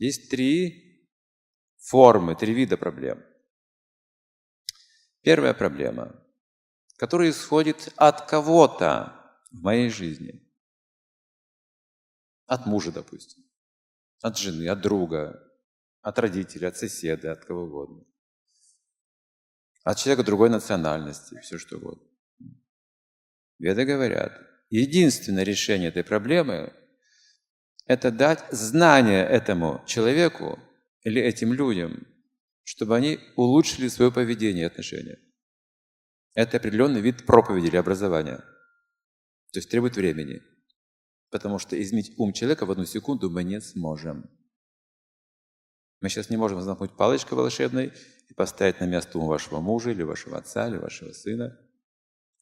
Есть три формы, три вида проблем. Первая проблема, которая исходит от кого-то в моей жизни. От мужа, допустим, от жены, от друга, от родителей, от соседа, от кого угодно. От человека другой национальности, все что угодно. Веды говорят, единственное решение этой проблемы – это дать знание этому человеку или этим людям, чтобы они улучшили свое поведение и отношения. Это определенный вид проповеди или образования. То есть требует времени. Потому что изменить ум человека в одну секунду мы не сможем. Мы сейчас не можем взмахнуть палочкой волшебной и поставить на место ум вашего мужа или вашего отца или вашего сына.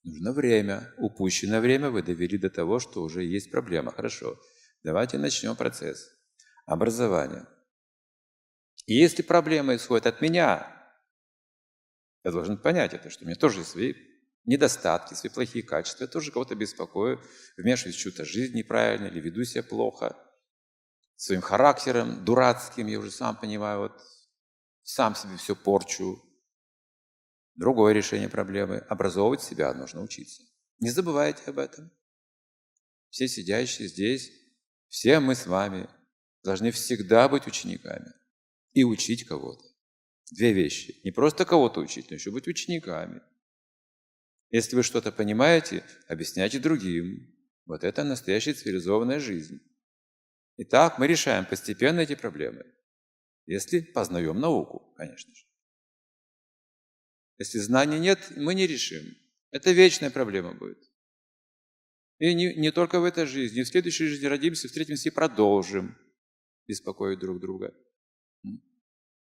Нужно время. Упущенное время вы довели до того, что уже есть проблема. Хорошо. Давайте начнем процесс образования. И если проблема исходит от меня, я должен понять это, что у меня тоже есть свои недостатки, свои плохие качества. Я тоже кого-то беспокою, вмешиваюсь в чью-то жизнь неправильно или веду себя плохо. Своим характером дурацким, я уже сам понимаю, вот сам себе все порчу. Другое решение проблемы – образовывать себя нужно учиться. Не забывайте об этом. Все сидящие здесь, все мы с вами должны всегда быть учениками и учить кого-то. Две вещи. Не просто кого-то учить, но еще быть учениками. Если вы что-то понимаете, объясняйте другим. Вот это настоящая цивилизованная жизнь. Итак, мы решаем постепенно эти проблемы. Если познаем науку, конечно же. Если знаний нет, мы не решим. Это вечная проблема будет. И не, не только в этой жизни, и в следующей жизни родимся, встретимся и продолжим беспокоить друг друга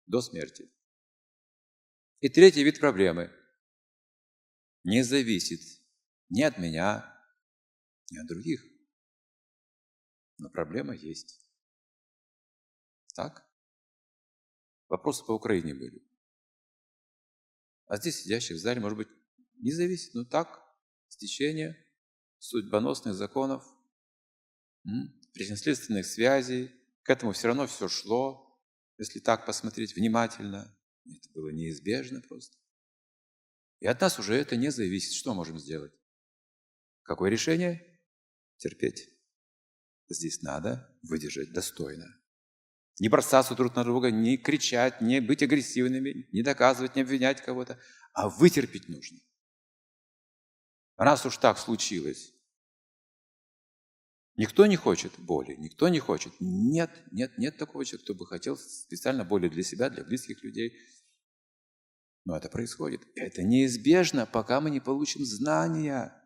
до смерти. И третий вид проблемы не зависит ни от меня, ни от других. Но проблема есть. Так? Вопросы по Украине были. А здесь сидящих в зале, может быть, не зависит, но так, стечение судьбоносных законов, причинно-следственных связей, к этому все равно все шло, если так посмотреть внимательно. Это было неизбежно просто. И от нас уже это не зависит. Что можем сделать? Какое решение? Терпеть. Здесь надо выдержать достойно. Не бросаться друг на друга, не кричать, не быть агрессивными, не доказывать, не обвинять кого-то, а вытерпеть нужно. Раз уж так случилось, Никто не хочет боли, никто не хочет. Нет, нет, нет такого человека, кто бы хотел специально боли для себя, для близких людей. Но это происходит. Это неизбежно, пока мы не получим знания.